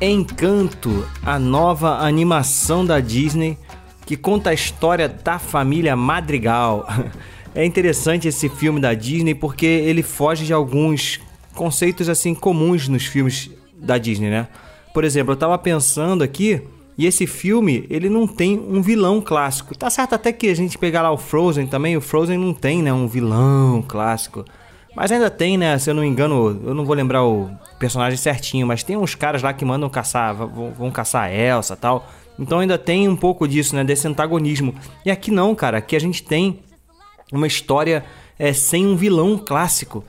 Encanto, a nova animação da Disney que conta a história da família Madrigal. É interessante esse filme da Disney porque ele foge de alguns conceitos assim comuns nos filmes da Disney, né? Por exemplo, eu tava pensando aqui e esse filme, ele não tem um vilão clássico. Tá certo até que a gente pegar lá o Frozen também, o Frozen não tem, né, um vilão clássico. Mas ainda tem, né? Se eu não me engano, eu não vou lembrar o personagem certinho, mas tem uns caras lá que mandam caçar, vão, vão caçar a Elsa tal. Então ainda tem um pouco disso, né? Desse antagonismo. E aqui não, cara. Aqui a gente tem uma história é, sem um vilão clássico.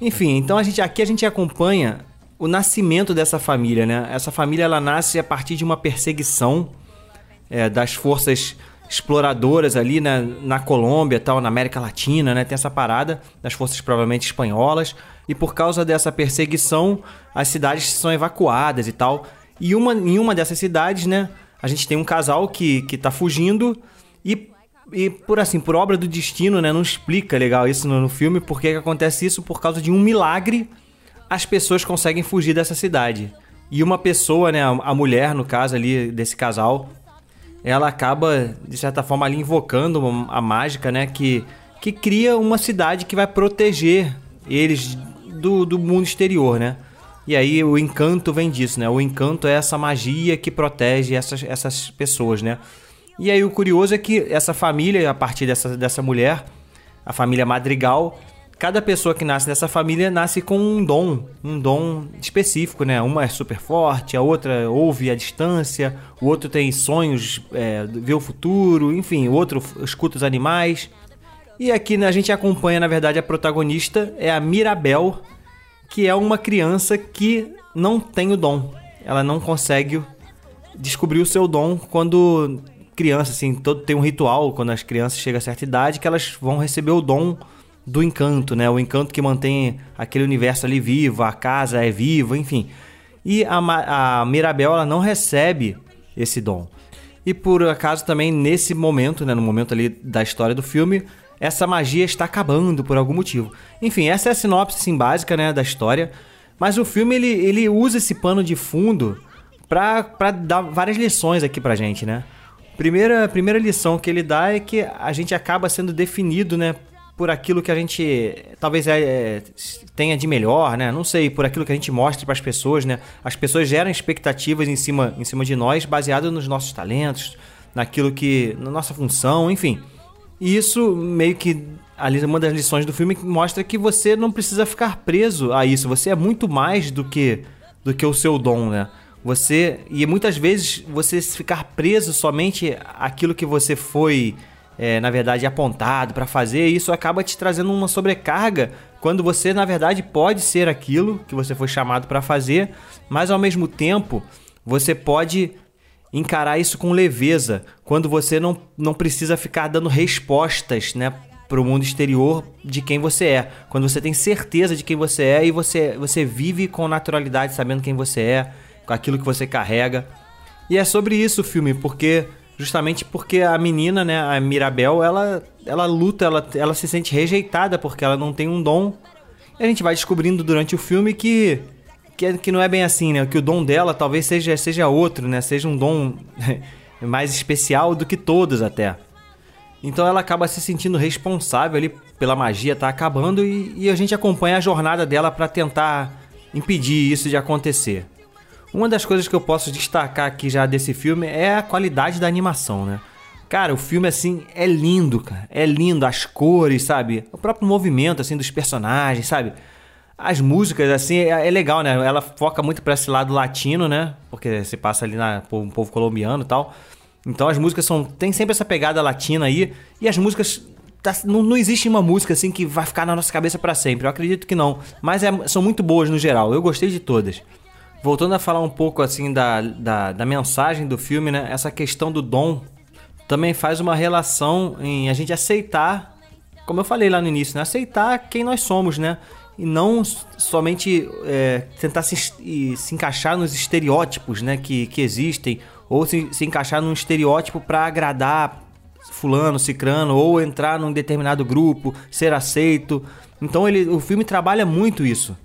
Enfim, então a gente, aqui a gente acompanha o nascimento dessa família, né? Essa família ela nasce a partir de uma perseguição é, das forças exploradoras ali né, na Colômbia, tal, na América Latina, né? Tem essa parada das forças provavelmente espanholas e por causa dessa perseguição as cidades são evacuadas e tal. E uma, em uma dessas cidades, né, a gente tem um casal que que tá fugindo e e por assim, por obra do destino, né, não explica legal isso no, no filme, porque que acontece isso por causa de um milagre, as pessoas conseguem fugir dessa cidade. E uma pessoa, né, a mulher no caso ali desse casal, ela acaba, de certa forma, ali invocando a mágica, né? Que, que cria uma cidade que vai proteger eles do, do mundo exterior, né? E aí o encanto vem disso, né? O encanto é essa magia que protege essas, essas pessoas, né? E aí o curioso é que essa família, a partir dessa, dessa mulher, a família Madrigal, cada pessoa que nasce nessa família nasce com um dom, um dom específico, né? Uma é super forte, a outra ouve à distância, o outro tem sonhos, é, vê o futuro, enfim, o outro escuta os animais. E aqui né, a gente acompanha, na verdade, a protagonista é a Mirabel, que é uma criança que não tem o dom. Ela não consegue descobrir o seu dom quando criança, assim, todo tem um ritual quando as crianças chegam a certa idade que elas vão receber o dom do encanto, né? O encanto que mantém aquele universo ali vivo, a casa é viva, enfim. E a, a Mirabel ela não recebe esse dom. E por acaso também nesse momento, né, no momento ali da história do filme, essa magia está acabando por algum motivo. Enfim, essa é a sinopse assim, básica né, da história. Mas o filme ele, ele usa esse pano de fundo para dar várias lições aqui pra gente, né? Primeira, primeira lição que ele dá é que a gente acaba sendo definido, né, por aquilo que a gente talvez é, é, tenha de melhor, né? Não sei, por aquilo que a gente mostra para as pessoas, né? As pessoas geram expectativas em cima, em cima de nós, baseado nos nossos talentos, naquilo que, na nossa função, enfim. E isso meio que ali uma das lições do filme mostra que você não precisa ficar preso a isso. Você é muito mais do que do que o seu dom, né? Você e muitas vezes você ficar preso somente aquilo que você foi é, na verdade, apontado para fazer, isso acaba te trazendo uma sobrecarga quando você, na verdade, pode ser aquilo que você foi chamado para fazer, mas ao mesmo tempo você pode encarar isso com leveza, quando você não, não precisa ficar dando respostas, né? para o mundo exterior de quem você é. Quando você tem certeza de quem você é e você, você vive com naturalidade sabendo quem você é, com aquilo que você carrega. E é sobre isso o filme, porque justamente porque a menina, né, a Mirabel, ela, ela luta, ela, ela se sente rejeitada porque ela não tem um dom. E a gente vai descobrindo durante o filme que, que, que não é bem assim, né? Que o dom dela talvez seja, seja outro, né? Seja um dom mais especial do que todos até. Então ela acaba se sentindo responsável ali pela magia tá acabando e, e a gente acompanha a jornada dela para tentar impedir isso de acontecer. Uma das coisas que eu posso destacar aqui já desse filme é a qualidade da animação, né? Cara, o filme, assim, é lindo, cara. É lindo, as cores, sabe? O próprio movimento, assim, dos personagens, sabe? As músicas, assim, é, é legal, né? Ela foca muito pra esse lado latino, né? Porque você passa ali na um povo colombiano e tal. Então as músicas são. Tem sempre essa pegada latina aí. E as músicas. Tá, não, não existe uma música assim que vai ficar na nossa cabeça para sempre. Eu acredito que não. Mas é, são muito boas no geral. Eu gostei de todas. Voltando a falar um pouco assim da, da, da mensagem do filme, né? Essa questão do dom também faz uma relação em a gente aceitar, como eu falei lá no início, né? Aceitar quem nós somos, né? E não somente é, tentar se, se encaixar nos estereótipos né, que, que existem, ou se, se encaixar num estereótipo para agradar fulano, cicrano, ou entrar num determinado grupo, ser aceito. Então ele, o filme trabalha muito isso.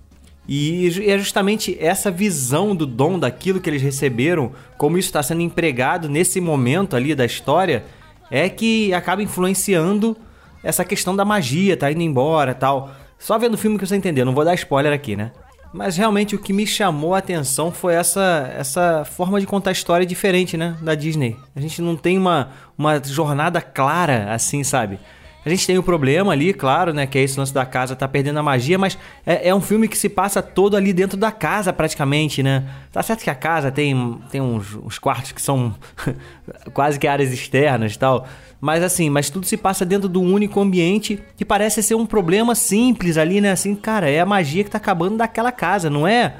E é justamente essa visão do dom daquilo que eles receberam, como isso está sendo empregado nesse momento ali da história, é que acaba influenciando essa questão da magia, tá indo embora tal. Só vendo o filme que você entendeu, não vou dar spoiler aqui, né? Mas realmente o que me chamou a atenção foi essa, essa forma de contar história diferente, né? Da Disney. A gente não tem uma, uma jornada clara assim, sabe? A gente tem o um problema ali, claro, né? Que é esse lance da casa tá perdendo a magia, mas é, é, um filme que se passa todo ali dentro da casa, praticamente, né? Tá certo que a casa tem, tem uns, uns quartos que são quase que áreas externas e tal. Mas assim, mas tudo se passa dentro do único ambiente que parece ser um problema simples ali, né? Assim, cara, é a magia que tá acabando daquela casa, não é?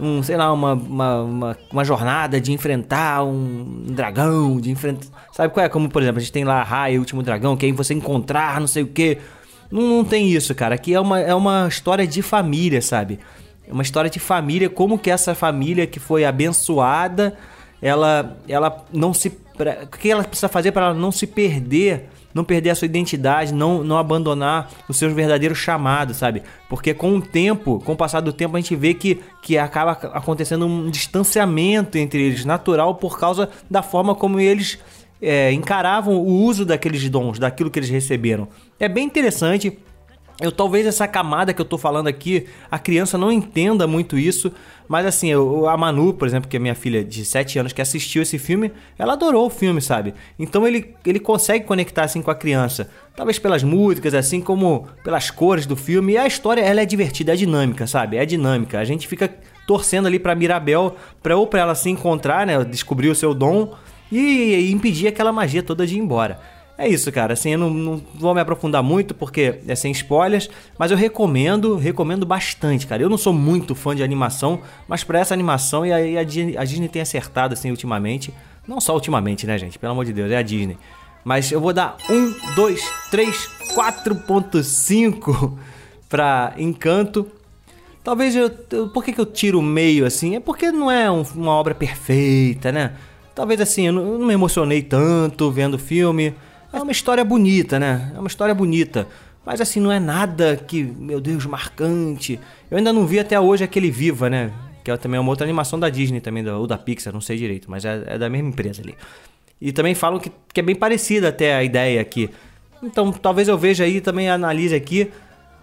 Um, sei lá, uma, uma, uma, uma, jornada de enfrentar um dragão, de enfrentar. Sabe qual é? Como, por exemplo, a gente tem lá a Raia, o último dragão, que aí você encontrar não sei o que. Não, não tem isso, cara. Aqui é uma, é uma história de família, sabe? É uma história de família, como que essa família que foi abençoada, ela, ela não se. O que ela precisa fazer para ela não se perder não perder a sua identidade, não, não abandonar os seus verdadeiros chamados, sabe? Porque com o tempo, com o passar do tempo, a gente vê que, que acaba acontecendo um distanciamento entre eles, natural, por causa da forma como eles é, encaravam o uso daqueles dons, daquilo que eles receberam. É bem interessante. Eu talvez essa camada que eu tô falando aqui, a criança não entenda muito isso, mas assim, eu, a Manu, por exemplo, que é minha filha de 7 anos que assistiu esse filme, ela adorou o filme, sabe? Então ele, ele consegue conectar assim com a criança, talvez pelas músicas, assim como pelas cores do filme, e a história ela é divertida, é dinâmica, sabe? É dinâmica. A gente fica torcendo ali para Mirabel, para ou para ela se encontrar, né, descobrir o seu dom e, e impedir aquela magia toda de ir embora. É isso, cara. Assim, eu não, não, vou me aprofundar muito porque é sem spoilers, mas eu recomendo, recomendo bastante, cara. Eu não sou muito fã de animação, mas para essa animação e a, a, Disney, tem acertado assim ultimamente. Não só ultimamente, né, gente? Pelo amor de Deus, é a Disney. Mas eu vou dar 1, 2, 3, 4.5 pra Encanto. Talvez eu, eu. Por que, que eu tiro o meio assim? É porque não é um, uma obra perfeita, né? Talvez assim, eu não, eu não me emocionei tanto vendo o filme. É uma história bonita, né? É uma história bonita. Mas assim, não é nada que, meu Deus, marcante. Eu ainda não vi até hoje aquele Viva, né? Que é também uma outra animação da Disney também, ou da Pixar, não sei direito, mas é, é da mesma empresa ali. E também falam que, que é bem parecida até a ideia aqui. Então talvez eu veja aí também analise aqui.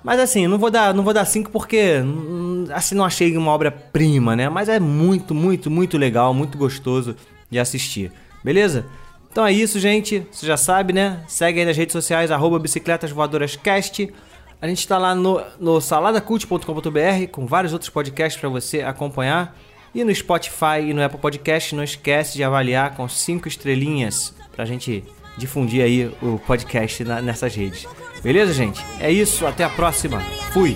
Mas assim, não vou dar, não vou dar 5 porque hum, assim não achei uma obra-prima, né? Mas é muito, muito, muito legal, muito gostoso de assistir. Beleza? Então é isso, gente. Você já sabe, né? Segue aí nas redes sociais, arroba Bicicletas Voadoras Cast. A gente está lá no, no saladacult.com.br com vários outros podcasts para você acompanhar. E no Spotify e no Apple Podcast, não esquece de avaliar com cinco estrelinhas para a gente difundir aí o podcast na, nessas redes. Beleza, gente? É isso, até a próxima. Fui!